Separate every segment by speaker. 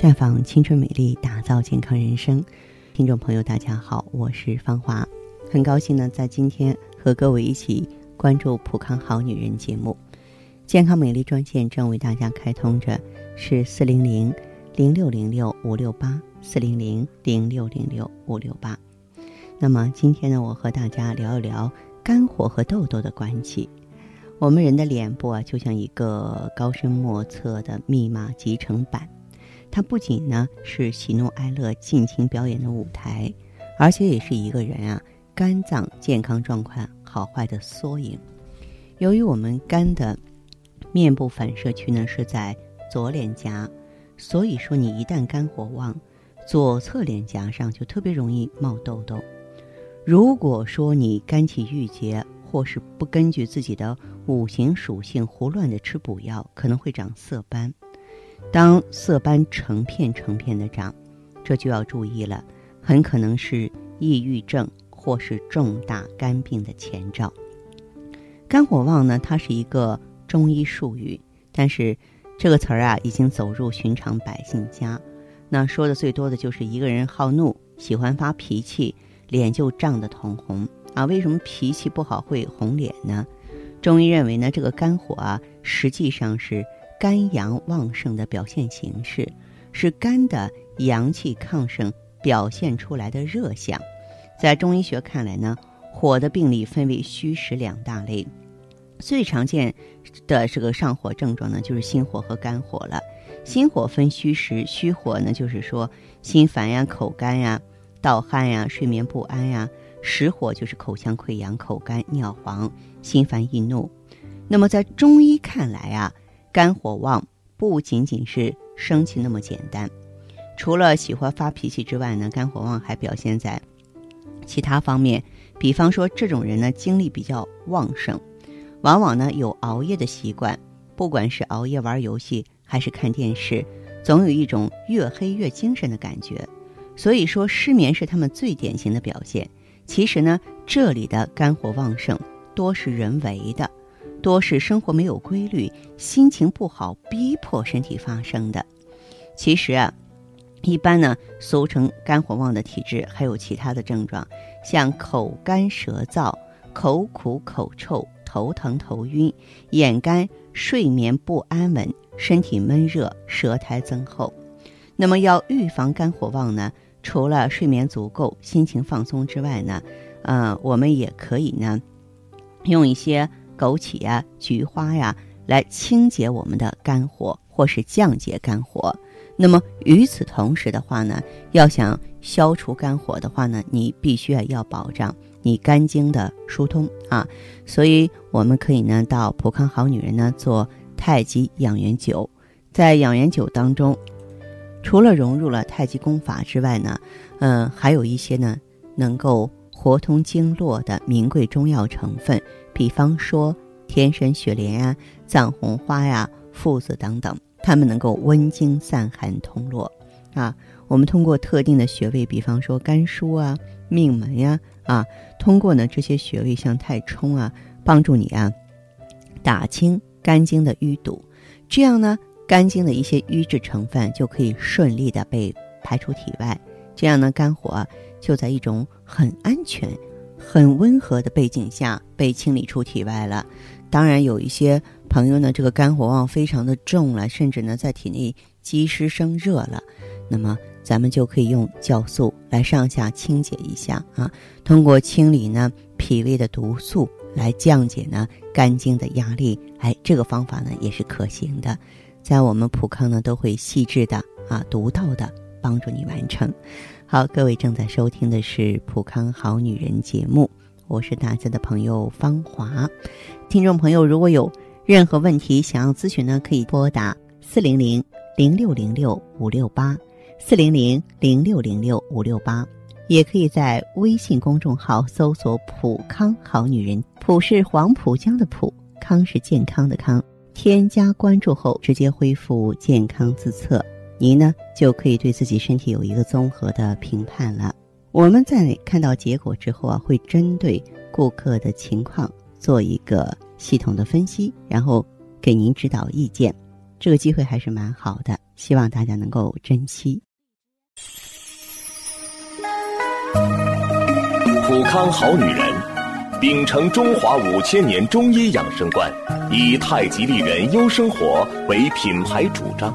Speaker 1: 绽放青春美丽，打造健康人生。听众朋友，大家好，我是芳华，很高兴呢，在今天和各位一起关注《普康好女人》节目。健康美丽专线正为大家开通着，是四零零零六零六五六八四零零零六零六五六八。那么今天呢，我和大家聊一聊肝火和痘痘的关系。我们人的脸部啊，就像一个高深莫测的密码集成板，它不仅呢是喜怒哀乐尽情表演的舞台，而且也是一个人啊肝脏健康状况好坏的缩影。由于我们肝的面部反射区呢是在左脸颊，所以说你一旦肝火旺，左侧脸颊上就特别容易冒痘痘。如果说你肝气郁结，或是不根据自己的五行属性胡乱的吃补药，可能会长色斑。当色斑成片成片的长，这就要注意了，很可能是抑郁症或是重大肝病的前兆。肝火旺呢，它是一个中医术语，但是这个词儿啊，已经走入寻常百姓家。那说的最多的就是一个人好怒，喜欢发脾气，脸就涨得通红。啊，为什么脾气不好会红脸呢？中医认为呢，这个肝火啊，实际上是肝阳旺盛的表现形式，是肝的阳气亢盛表现出来的热象。在中医学看来呢，火的病理分为虚实两大类，最常见的这个上火症状呢，就是心火和肝火了。心火分虚实，虚火呢，就是说心烦呀、口干呀、盗汗呀、睡眠不安呀。实火就是口腔溃疡、口干、尿黄、心烦易怒。那么在中医看来啊，肝火旺不仅仅是生气那么简单。除了喜欢发脾气之外呢，肝火旺还表现在其他方面。比方说，这种人呢精力比较旺盛，往往呢有熬夜的习惯。不管是熬夜玩游戏还是看电视，总有一种越黑越精神的感觉。所以说，失眠是他们最典型的表现。其实呢，这里的肝火旺盛多是人为的，多是生活没有规律、心情不好逼迫身体发生的。其实啊，一般呢，俗称肝火旺的体质还有其他的症状，像口干舌燥、口苦口臭、头疼头晕、眼干、睡眠不安稳、身体闷热、舌苔增厚。那么要预防肝火旺呢？除了睡眠足够、心情放松之外呢，呃，我们也可以呢，用一些枸杞呀、菊花呀来清洁我们的肝火，或是降解肝火。那么与此同时的话呢，要想消除肝火的话呢，你必须啊要保障你肝经的疏通啊。所以我们可以呢到普康好女人呢做太极养元灸，在养元灸当中。除了融入了太极功法之外呢，嗯，还有一些呢能够活通经络的名贵中药成分，比方说天山、雪莲呀、藏红花呀、附子等等，它们能够温经散寒、通络。啊，我们通过特定的穴位，比方说肝腧啊、命门呀，啊，通过呢这些穴位，像太冲啊，帮助你啊打清肝经的淤堵，这样呢。肝经的一些瘀滞成分就可以顺利的被排出体外，这样呢，肝火就在一种很安全、很温和的背景下被清理出体外了。当然，有一些朋友呢，这个肝火旺非常的重了，甚至呢在体内积湿生热了，那么咱们就可以用酵素来上下清洁一下啊，通过清理呢脾胃的毒素来降解呢肝经的压力，哎，这个方法呢也是可行的。在我们普康呢，都会细致的啊、独到的帮助你完成。好，各位正在收听的是普康好女人节目，我是大家的朋友芳华。听众朋友，如果有任何问题想要咨询呢，可以拨打四零零零六零六五六八四零零零六零六五六八，也可以在微信公众号搜索“普康好女人”，普是黄浦江的浦，康是健康的康。添加关注后，直接恢复健康自测，您呢就可以对自己身体有一个综合的评判了。我们在看到结果之后啊，会针对顾客的情况做一个系统的分析，然后给您指导意见。这个机会还是蛮好的。希望大家能够珍惜。
Speaker 2: 普康好女人，秉承中华五千年中医养生观，以太极丽人优生活为品牌主张，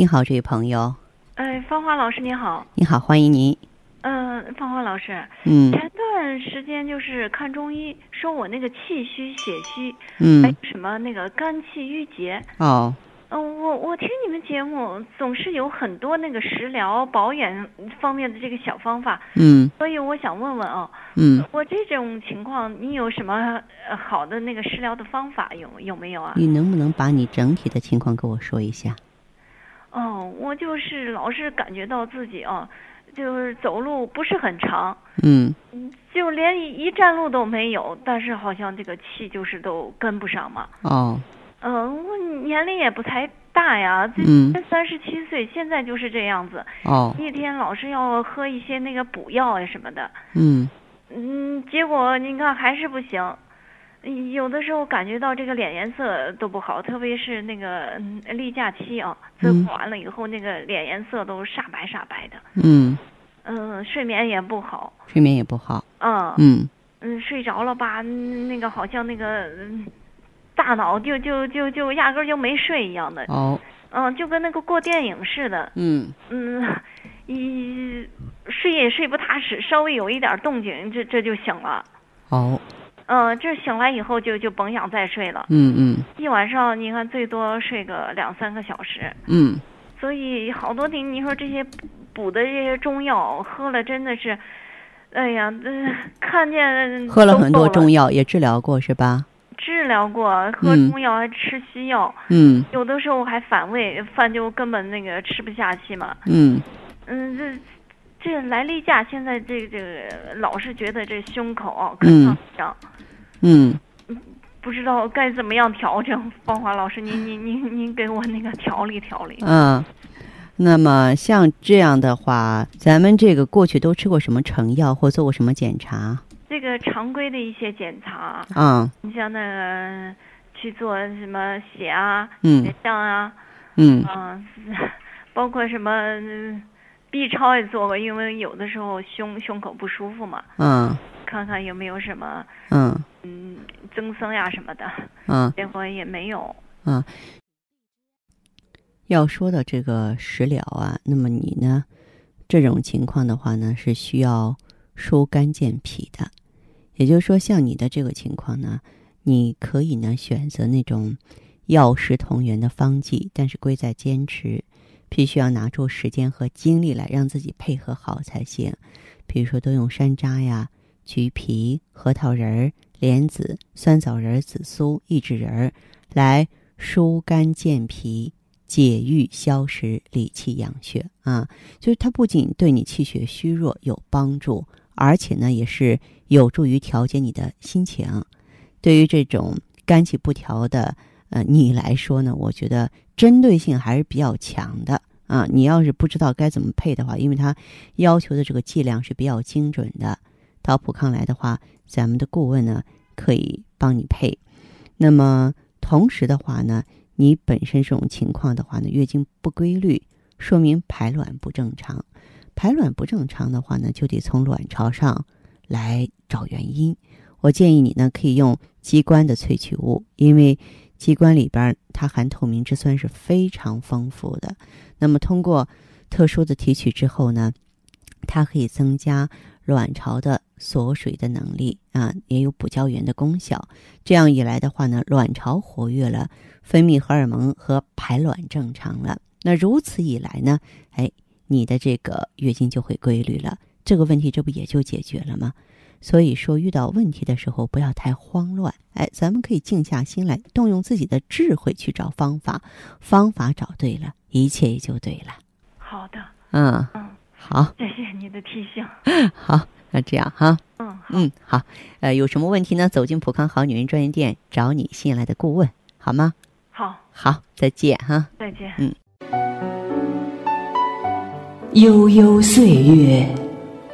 Speaker 1: 你好，这位朋友。
Speaker 3: 哎，芳华老师你好。
Speaker 1: 你好，欢迎您。
Speaker 3: 嗯，芳华老师。
Speaker 1: 嗯。
Speaker 3: 前段时间就是看中医，说我那个气虚、血虚，
Speaker 1: 嗯，
Speaker 3: 还什么那个肝气郁结。
Speaker 1: 哦。
Speaker 3: 嗯，我我听你们节目总是有很多那个食疗保养方面的这个小方法。
Speaker 1: 嗯。
Speaker 3: 所以我想问问啊。
Speaker 1: 嗯。
Speaker 3: 我这种情况，你有什么好的那个食疗的方法有有没有啊？
Speaker 1: 你能不能把你整体的情况跟我说一下？
Speaker 3: 哦，我就是老是感觉到自己啊。就是走路不是很长，
Speaker 1: 嗯，
Speaker 3: 就连一站路都没有，但是好像这个气就是都跟不上嘛。
Speaker 1: 哦，
Speaker 3: 嗯，我年龄也不才大呀，
Speaker 1: 这，
Speaker 3: 三十七岁，现在就是这样子。
Speaker 1: 哦，
Speaker 3: 一天老是要喝一些那个补药呀什么的。
Speaker 1: 嗯，
Speaker 3: 嗯，结果你看还是不行。有的时候感觉到这个脸颜色都不好，特别是那个例假期啊，自过完了以后，那个脸颜色都煞白煞白的。
Speaker 1: 嗯，
Speaker 3: 嗯，睡眠也不好，
Speaker 1: 睡眠也不好。
Speaker 3: 嗯
Speaker 1: 嗯
Speaker 3: 嗯，睡着了吧，那个好像那个大脑就就就就压根就没睡一样的。
Speaker 1: 哦。
Speaker 3: 嗯，就跟那个过电影似的。
Speaker 1: 嗯
Speaker 3: 嗯，一睡也睡不踏实，稍微有一点动静，这这就醒了。
Speaker 1: 哦。
Speaker 3: 嗯，这醒来以后就就甭想再睡了。
Speaker 1: 嗯嗯。
Speaker 3: 一晚上你看最多睡个两三个小时。
Speaker 1: 嗯。
Speaker 3: 所以好多你你说这些补的这些中药喝了真的是，哎呀，这看见
Speaker 1: 喝了很多中药也治疗过是吧？
Speaker 3: 治疗过，喝中药还吃西药。
Speaker 1: 嗯。
Speaker 3: 有的时候还反胃，饭就根本那个吃不下去嘛。
Speaker 1: 嗯。
Speaker 3: 嗯，这。这来例假，现在这个这个老是觉得这胸口可上涨，
Speaker 1: 嗯，
Speaker 3: 不知道该怎么样调整。芳华老师，您您您您给我那个调理调理。
Speaker 1: 嗯，那么像这样的话，咱们这个过去都吃过什么成药或做过什么检查？
Speaker 3: 这个常规的一些检查
Speaker 1: 嗯，
Speaker 3: 你像那个去做什么血啊、
Speaker 1: 血
Speaker 3: 象啊，
Speaker 1: 嗯，
Speaker 3: 啊，包括什么。B 超也做过，因为有的时候胸胸口不舒服嘛。
Speaker 1: 嗯。
Speaker 3: 看看有没有什么。
Speaker 1: 嗯。
Speaker 3: 嗯，增生呀什么的。
Speaker 1: 嗯。
Speaker 3: 结果也没有。
Speaker 1: 嗯。要说到这个食疗啊，那么你呢，这种情况的话呢，是需要疏肝健脾的。也就是说，像你的这个情况呢，你可以呢选择那种药食同源的方剂，但是贵在坚持。必须要拿出时间和精力来让自己配合好才行，比如说多用山楂呀、橘皮、核桃仁儿、莲子、酸枣仁、紫苏、益智仁儿来疏肝健脾、解郁消食、理气养血啊。就是它不仅对你气血虚弱有帮助，而且呢也是有助于调节你的心情。对于这种肝气不调的。呃，你来说呢？我觉得针对性还是比较强的啊。你要是不知道该怎么配的话，因为它要求的这个剂量是比较精准的。到普康来的话，咱们的顾问呢可以帮你配。那么同时的话呢，你本身这种情况的话呢，月经不规律，说明排卵不正常。排卵不正常的话呢，就得从卵巢上来找原因。我建议你呢可以用鸡冠的萃取物，因为。鸡冠里边它含透明质酸是非常丰富的。那么通过特殊的提取之后呢，它可以增加卵巢的锁水的能力啊，也有补胶原的功效。这样一来的话呢，卵巢活跃了，分泌荷尔蒙和排卵正常了。那如此一来呢，哎，你的这个月经就会规律了。这个问题这不也就解决了吗？所以说，遇到问题的时候不要太慌乱，哎，咱们可以静下心来，动用自己的智慧去找方法，方法找对了，一切也就对了。
Speaker 3: 好的，
Speaker 1: 嗯
Speaker 3: 嗯，
Speaker 1: 好，
Speaker 3: 谢谢你的提醒。
Speaker 1: 好，那这样哈，
Speaker 3: 嗯
Speaker 1: 嗯，好，呃，有什么问题呢？走进普康好女人专营店，找你信赖的顾问，好吗？
Speaker 3: 好，
Speaker 1: 好，再见哈。
Speaker 3: 再见。
Speaker 1: 嗯。
Speaker 4: 悠悠岁月，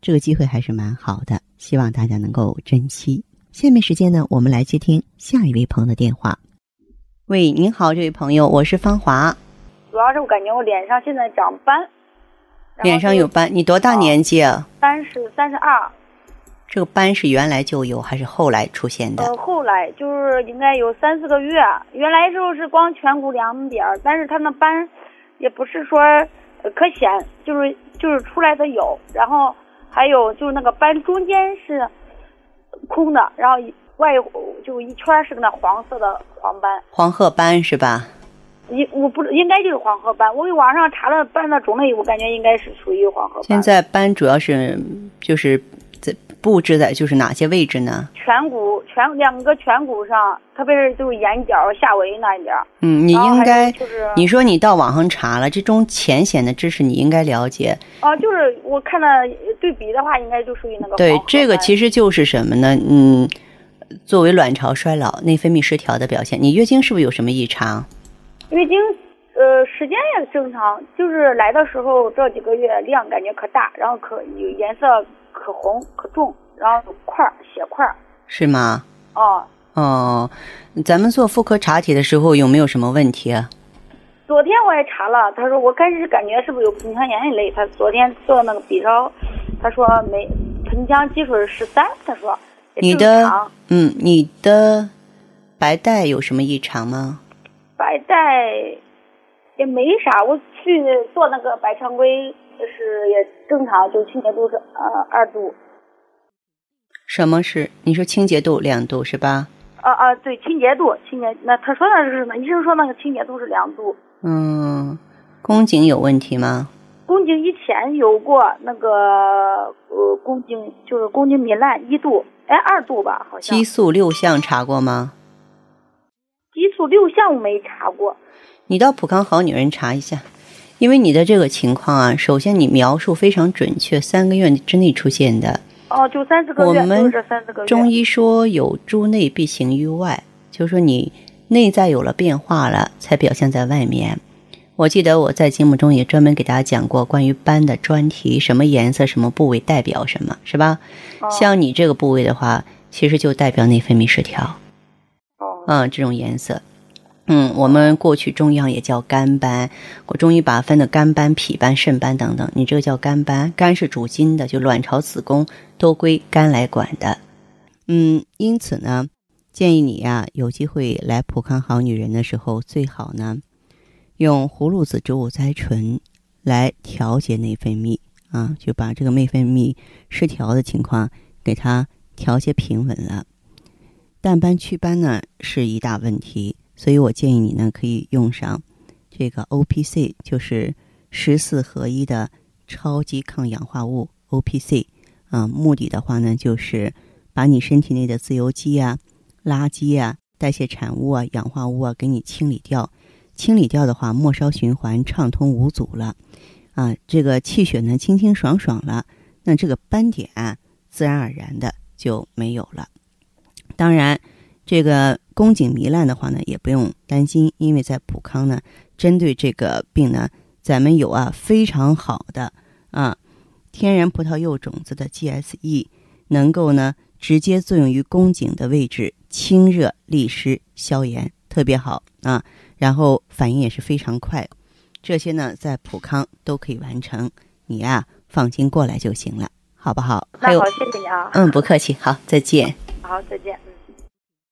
Speaker 1: 这个机会还是蛮好的，希望大家能够珍惜。下面时间呢，我们来接听下一位朋友的电话。喂，您好，这位朋友，我是芳华。
Speaker 5: 主要是我感觉我脸上现在长斑。
Speaker 1: 脸上有斑，你多大年纪啊？
Speaker 5: 三十三十二。
Speaker 1: 这个斑是原来就有还是后来出现的？
Speaker 5: 呃，后来就是应该有三四个月。原来时候是光颧骨两点，但是它那斑也不是说可显，就是就是出来的有，然后。还有就是那个斑中间是空的，然后外就一圈是个那黄色的黄斑，
Speaker 1: 黄褐斑是吧？
Speaker 5: 应我不应该就是黄褐斑，我给网上查了斑的种类，我感觉应该是属于黄褐斑。
Speaker 1: 现在斑主要是就是在布置在就是哪些位置呢？
Speaker 5: 颧骨颧两个颧骨上，特别是就是眼角下围那一点。
Speaker 1: 嗯，你应该
Speaker 5: 就是
Speaker 1: 你说你到网上查了这种浅显的知识，你应该了解。
Speaker 5: 哦，就是我看了对比的话，应该就属于那个。
Speaker 1: 对，这个其实就是什么呢？嗯，作为卵巢衰老、内分泌失调的表现。你月经是不是有什么异常？
Speaker 5: 月经呃时间也正常，就是来的时候这几个月量感觉可大，然后可有颜色可红可重，然后有块儿血块儿。
Speaker 1: 是吗？
Speaker 5: 哦。
Speaker 1: 哦，咱们做妇科查体的时候有没有什么问题啊？
Speaker 5: 昨天我也查了，他说我开始感觉是不是有盆腔炎一类，他昨天做那个 B 超，他说没盆腔积水十三，他说
Speaker 1: 你的嗯，你的白带有什么异常吗？
Speaker 5: 白带也没啥，我去做那个白常规，就是也正常，就清洁度是呃二度。
Speaker 1: 什么是？你说清洁度两度是吧？
Speaker 5: 啊啊，对，清洁度，清洁那他说的是什么医生说那个清洁度是两度。
Speaker 1: 嗯，宫颈有问题吗？
Speaker 5: 宫颈以前有过那个呃宫颈就是宫颈糜烂一度，哎二度吧好像。
Speaker 1: 激素六项查过吗？
Speaker 5: 激素六项没查过。
Speaker 1: 你到普康好女人查一下，因为你的这个情况啊，首先你描述非常准确，三个月之内出现的。
Speaker 5: 哦，就三四个月，
Speaker 1: 我们。中医说有诸内必行于外，就是说你内在有了变化了，才表现在外面。我记得我在节目中也专门给大家讲过关于斑的专题，什么颜色、什么部位代表什么，是吧？
Speaker 5: 哦、
Speaker 1: 像你这个部位的话，其实就代表内分泌失调。
Speaker 5: 哦。
Speaker 1: 嗯，这种颜色。嗯，我们过去中药也叫肝斑，我中医把分的肝斑、脾斑、肾斑等等，你这个叫肝斑，肝是主筋的，就卵巢、子宫都归肝来管的。嗯，因此呢，建议你呀，有机会来普康好女人的时候，最好呢，用葫芦籽植物甾醇来调节内分泌啊，就把这个内分泌失调的情况给它调节平稳了。淡斑祛斑呢是一大问题。所以我建议你呢，可以用上这个 O P C，就是十四合一的超级抗氧化物 O P C 啊。目的的话呢，就是把你身体内的自由基啊、垃圾啊、代谢产物啊、氧化物啊给你清理掉。清理掉的话，末梢循环畅通无阻了啊，这个气血呢清清爽爽了，那这个斑点啊自然而然的就没有了。当然。这个宫颈糜烂的话呢，也不用担心，因为在普康呢，针对这个病呢，咱们有啊非常好的啊天然葡萄柚种子的 GSE，能够呢直接作用于宫颈的位置，清热利湿消炎，特别好啊。然后反应也是非常快，这些呢在普康都可以完成，你呀放心过来就行了，好不好？
Speaker 5: 那好，谢谢你啊。
Speaker 1: 嗯，不客气，好，再见。
Speaker 5: 好，再见。